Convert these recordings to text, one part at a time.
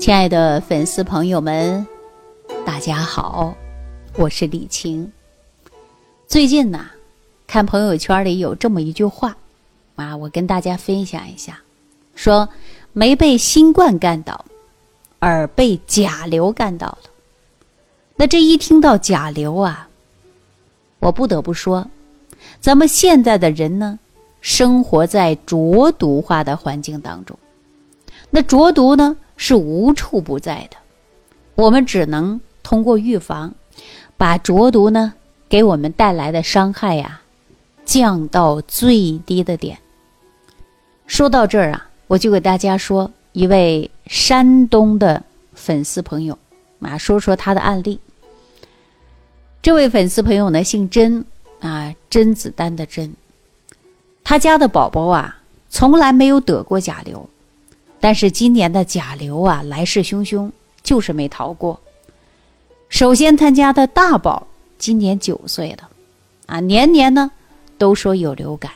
亲爱的粉丝朋友们，大家好，我是李晴。最近呢，看朋友圈里有这么一句话啊，我跟大家分享一下，说没被新冠干倒，而被甲流干倒了。那这一听到甲流啊，我不得不说，咱们现在的人呢，生活在浊毒化的环境当中。那浊毒呢？是无处不在的，我们只能通过预防，把浊毒呢给我们带来的伤害呀降到最低的点。说到这儿啊，我就给大家说一位山东的粉丝朋友啊，说说他的案例。这位粉丝朋友呢姓甄啊，甄子丹的甄，他家的宝宝啊从来没有得过甲流。但是今年的甲流啊，来势汹汹，就是没逃过。首先，他家的大宝今年九岁了，啊，年年呢都说有流感，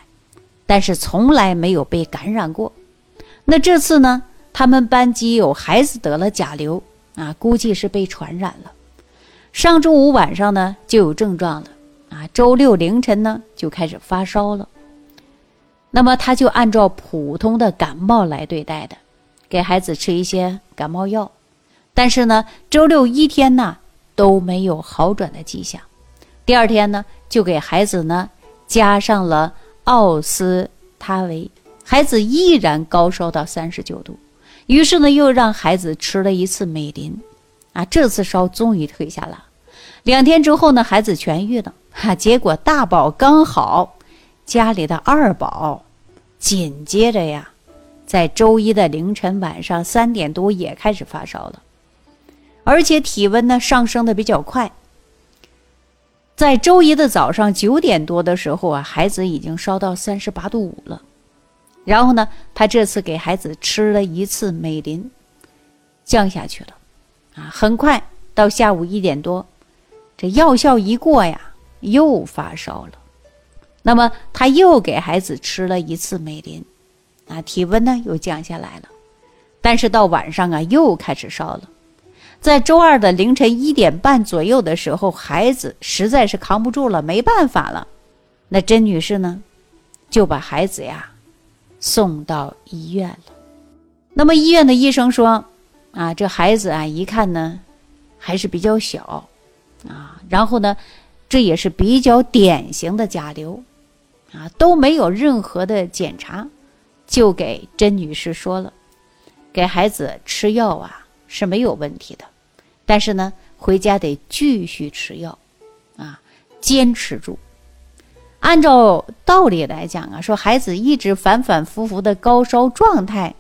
但是从来没有被感染过。那这次呢，他们班级有孩子得了甲流，啊，估计是被传染了。上周五晚上呢就有症状了，啊，周六凌晨呢就开始发烧了。那么他就按照普通的感冒来对待的。给孩子吃一些感冒药，但是呢，周六一天呢都没有好转的迹象。第二天呢，就给孩子呢加上了奥司他韦，孩子依然高烧到三十九度。于是呢，又让孩子吃了一次美林，啊，这次烧终于退下了。两天之后呢，孩子痊愈了。哈，结果大宝刚好，家里的二宝紧接着呀。在周一的凌晨晚上三点多也开始发烧了，而且体温呢上升的比较快。在周一的早上九点多的时候啊，孩子已经烧到三十八度五了。然后呢，他这次给孩子吃了一次美林，降下去了。啊，很快到下午一点多，这药效一过呀，又发烧了。那么他又给孩子吃了一次美林。啊，体温呢又降下来了，但是到晚上啊又开始烧了。在周二的凌晨一点半左右的时候，孩子实在是扛不住了，没办法了。那甄女士呢，就把孩子呀送到医院了。那么医院的医生说，啊，这孩子啊一看呢还是比较小，啊，然后呢这也是比较典型的甲流，啊都没有任何的检查。就给甄女士说了，给孩子吃药啊是没有问题的，但是呢，回家得继续吃药，啊，坚持住。按照道理来讲啊，说孩子一直反反复复的高烧状态，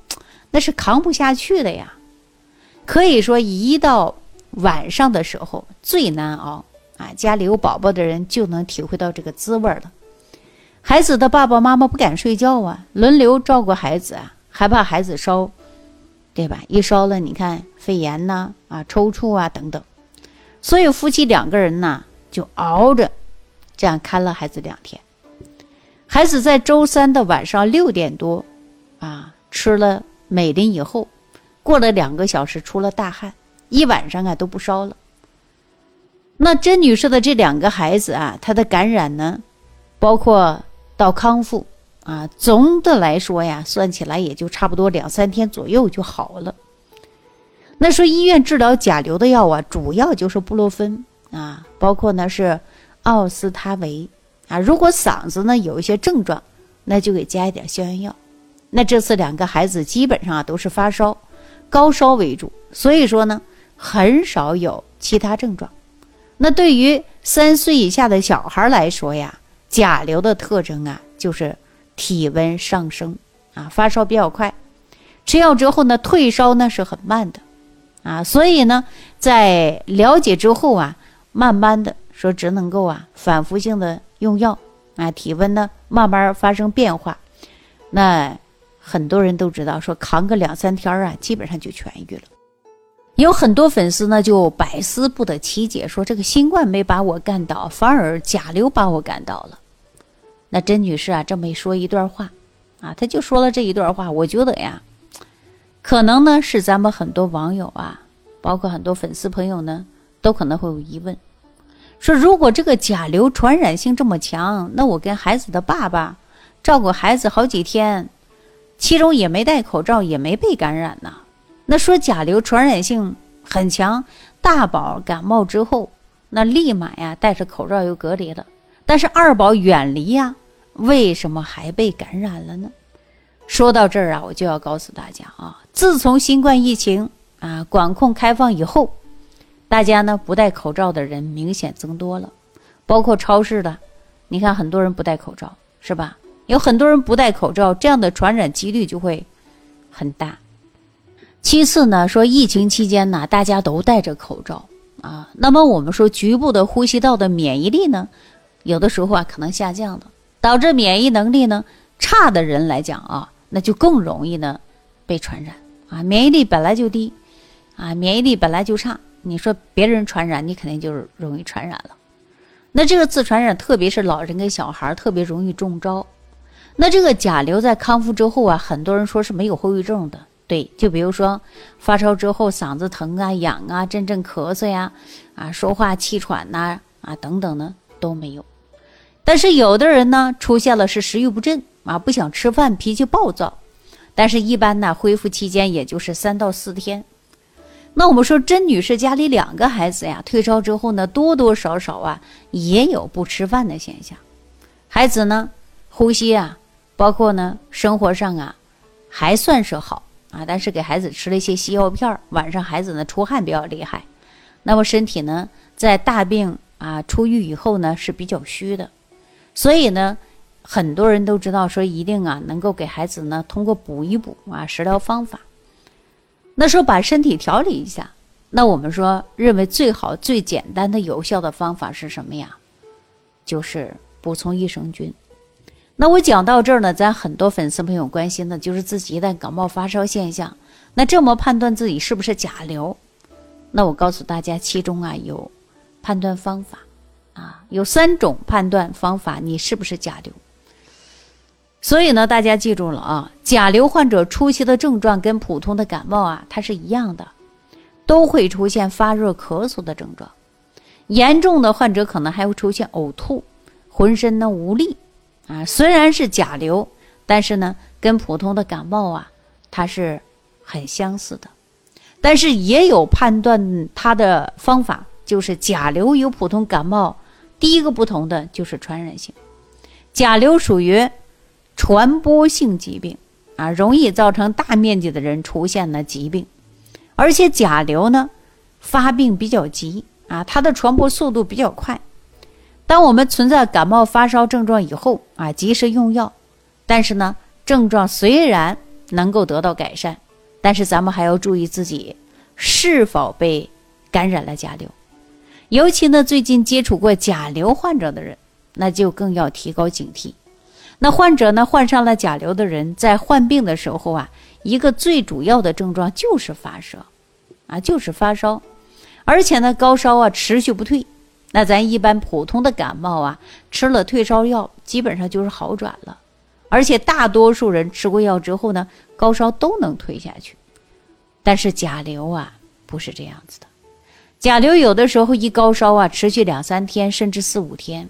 那是扛不下去的呀。可以说，一到晚上的时候最难熬啊，家里有宝宝的人就能体会到这个滋味了。孩子的爸爸妈妈不敢睡觉啊，轮流照顾孩子啊，害怕孩子烧，对吧？一烧了，你看肺炎呐，啊，抽搐啊等等，所以夫妻两个人呢就熬着，这样看了孩子两天。孩子在周三的晚上六点多，啊，吃了美林以后，过了两个小时出了大汗，一晚上啊都不烧了。那甄女士的这两个孩子啊，她的感染呢，包括。到康复啊，总的来说呀，算起来也就差不多两三天左右就好了。那说医院治疗甲流的药啊，主要就是布洛芬啊，包括呢是奥司他韦啊。如果嗓子呢有一些症状，那就给加一点消炎药。那这次两个孩子基本上都是发烧，高烧为主，所以说呢很少有其他症状。那对于三岁以下的小孩来说呀。甲流的特征啊，就是体温上升啊，发烧比较快，吃药之后呢，退烧呢是很慢的，啊，所以呢，在了解之后啊，慢慢的说只能够啊，反复性的用药啊，体温呢慢慢发生变化，那很多人都知道说扛个两三天啊，基本上就痊愈了。有很多粉丝呢就百思不得其解，说这个新冠没把我干倒，反而甲流把我干倒了。那甄女士啊，这么一说一段话，啊，她就说了这一段话。我觉得呀，可能呢是咱们很多网友啊，包括很多粉丝朋友呢，都可能会有疑问，说如果这个甲流传染性这么强，那我跟孩子的爸爸照顾孩子好几天，其中也没戴口罩，也没被感染呢。那说甲流传染性很强，大宝感冒之后，那立马呀戴着口罩又隔离了，但是二宝远离呀，为什么还被感染了呢？说到这儿啊，我就要告诉大家啊，自从新冠疫情啊管控开放以后，大家呢不戴口罩的人明显增多了，包括超市的，你看很多人不戴口罩，是吧？有很多人不戴口罩，这样的传染几率就会很大。其次呢，说疫情期间呢，大家都戴着口罩啊，那么我们说局部的呼吸道的免疫力呢，有的时候啊可能下降了，导致免疫能力呢差的人来讲啊。那就更容易呢，被传染啊！免疫力本来就低，啊，免疫力本来就差，你说别人传染，你肯定就是容易传染了。那这个自传染，特别是老人跟小孩，特别容易中招。那这个甲流在康复之后啊，很多人说是没有后遗症的，对，就比如说发烧之后嗓子疼啊、痒啊、阵阵咳嗽呀、啊说话气喘呐、啊等等呢都没有。但是有的人呢，出现了是食欲不振。啊，不想吃饭，脾气暴躁，但是一般呢，恢复期间也就是三到四天。那我们说，甄女士家里两个孩子呀，退烧之后呢，多多少少啊，也有不吃饭的现象。孩子呢，呼吸啊，包括呢，生活上啊，还算是好啊，但是给孩子吃了一些西药片晚上孩子呢出汗比较厉害，那么身体呢，在大病啊出狱以后呢，是比较虚的，所以呢。很多人都知道，说一定啊，能够给孩子呢通过补一补啊食疗方法。那说把身体调理一下，那我们说认为最好、最简单的、有效的方法是什么呀？就是补充益生菌。那我讲到这儿呢，咱很多粉丝朋友关心的就是自己一旦感冒发烧现象，那这么判断自己是不是甲流？那我告诉大家，其中啊有判断方法啊，有三种判断方法，你是不是甲流？所以呢，大家记住了啊，甲流患者初期的症状跟普通的感冒啊，它是一样的，都会出现发热、咳嗽的症状。严重的患者可能还会出现呕吐、浑身呢无力啊。虽然是甲流，但是呢，跟普通的感冒啊，它是很相似的。但是也有判断它的方法，就是甲流与普通感冒第一个不同的就是传染性，甲流属于。传播性疾病啊，容易造成大面积的人出现了疾病，而且甲流呢发病比较急啊，它的传播速度比较快。当我们存在感冒发烧症状以后啊，及时用药，但是呢，症状虽然能够得到改善，但是咱们还要注意自己是否被感染了甲流，尤其呢，最近接触过甲流患者的人，那就更要提高警惕。那患者呢？患上了甲流的人，在患病的时候啊，一个最主要的症状就是发烧，啊，就是发烧，而且呢，高烧啊持续不退。那咱一般普通的感冒啊，吃了退烧药，基本上就是好转了，而且大多数人吃过药之后呢，高烧都能退下去。但是甲流啊，不是这样子的，甲流有的时候一高烧啊，持续两三天，甚至四五天。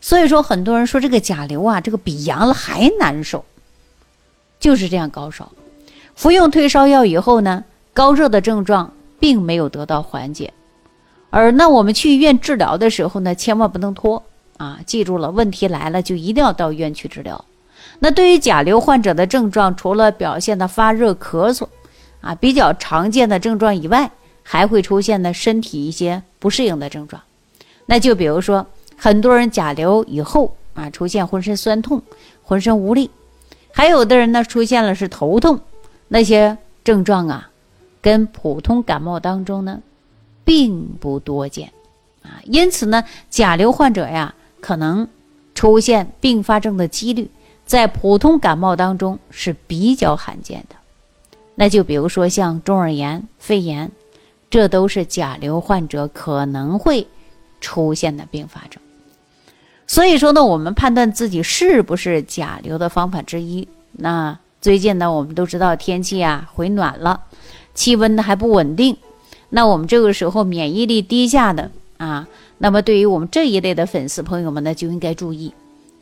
所以说，很多人说这个甲流啊，这个比阳了还难受，就是这样高烧。服用退烧药以后呢，高热的症状并没有得到缓解。而那我们去医院治疗的时候呢，千万不能拖啊！记住了，问题来了就一定要到医院去治疗。那对于甲流患者的症状，除了表现的发热、咳嗽啊比较常见的症状以外，还会出现呢身体一些不适应的症状。那就比如说。很多人甲流以后啊，出现浑身酸痛、浑身无力，还有的人呢出现了是头痛，那些症状啊，跟普通感冒当中呢，并不多见啊。因此呢，甲流患者呀，可能出现并发症的几率，在普通感冒当中是比较罕见的。那就比如说像中耳炎、肺炎，这都是甲流患者可能会出现的并发症。所以说呢，我们判断自己是不是甲流的方法之一，那最近呢，我们都知道天气啊回暖了，气温呢还不稳定，那我们这个时候免疫力低下的啊，那么对于我们这一类的粉丝朋友们呢，就应该注意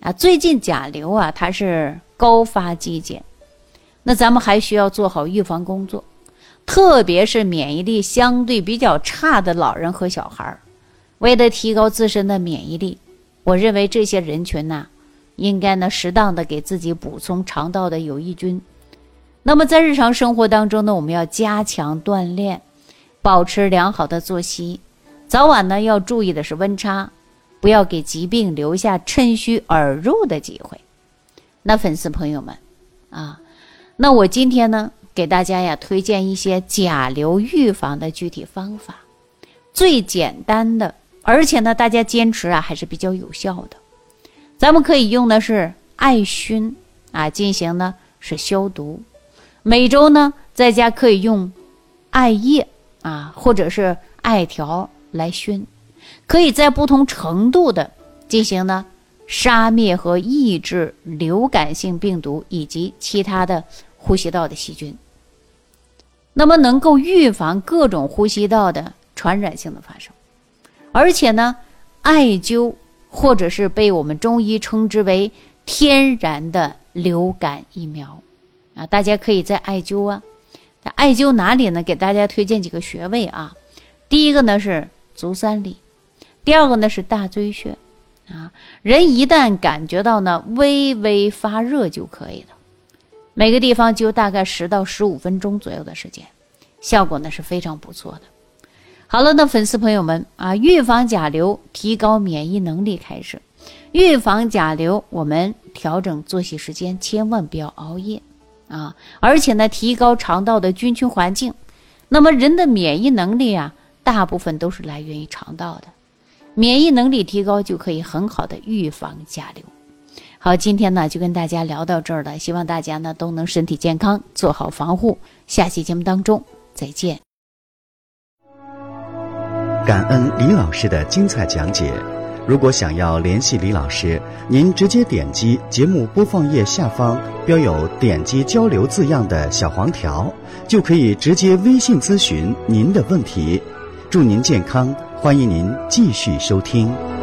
啊，最近甲流啊它是高发季节，那咱们还需要做好预防工作，特别是免疫力相对比较差的老人和小孩儿，为了提高自身的免疫力，我认为这些人群呢。应该呢，适当的给自己补充肠道的有益菌。那么在日常生活当中呢，我们要加强锻炼，保持良好的作息，早晚呢要注意的是温差，不要给疾病留下趁虚而入的机会。那粉丝朋友们啊，那我今天呢给大家呀推荐一些甲流预防的具体方法，最简单的，而且呢大家坚持啊还是比较有效的。咱们可以用的是艾熏啊，进行呢是消毒。每周呢在家可以用艾叶啊，或者是艾条来熏，可以在不同程度的进行呢杀灭和抑制流感性病毒以及其他的呼吸道的细菌。那么能够预防各种呼吸道的传染性的发生，而且呢，艾灸。或者是被我们中医称之为天然的流感疫苗，啊，大家可以在艾灸啊，艾灸哪里呢？给大家推荐几个穴位啊。第一个呢是足三里，第二个呢是大椎穴，啊，人一旦感觉到呢微微发热就可以了，每个地方灸大概十到十五分钟左右的时间，效果呢是非常不错的。好了，那粉丝朋友们啊，预防甲流，提高免疫能力开始。预防甲流，我们调整作息时间，千万不要熬夜啊！而且呢，提高肠道的菌群环境。那么人的免疫能力啊，大部分都是来源于肠道的。免疫能力提高，就可以很好的预防甲流。好，今天呢就跟大家聊到这儿了，希望大家呢都能身体健康，做好防护。下期节目当中再见。感恩李老师的精彩讲解。如果想要联系李老师，您直接点击节目播放页下方标有“点击交流”字样的小黄条，就可以直接微信咨询您的问题。祝您健康，欢迎您继续收听。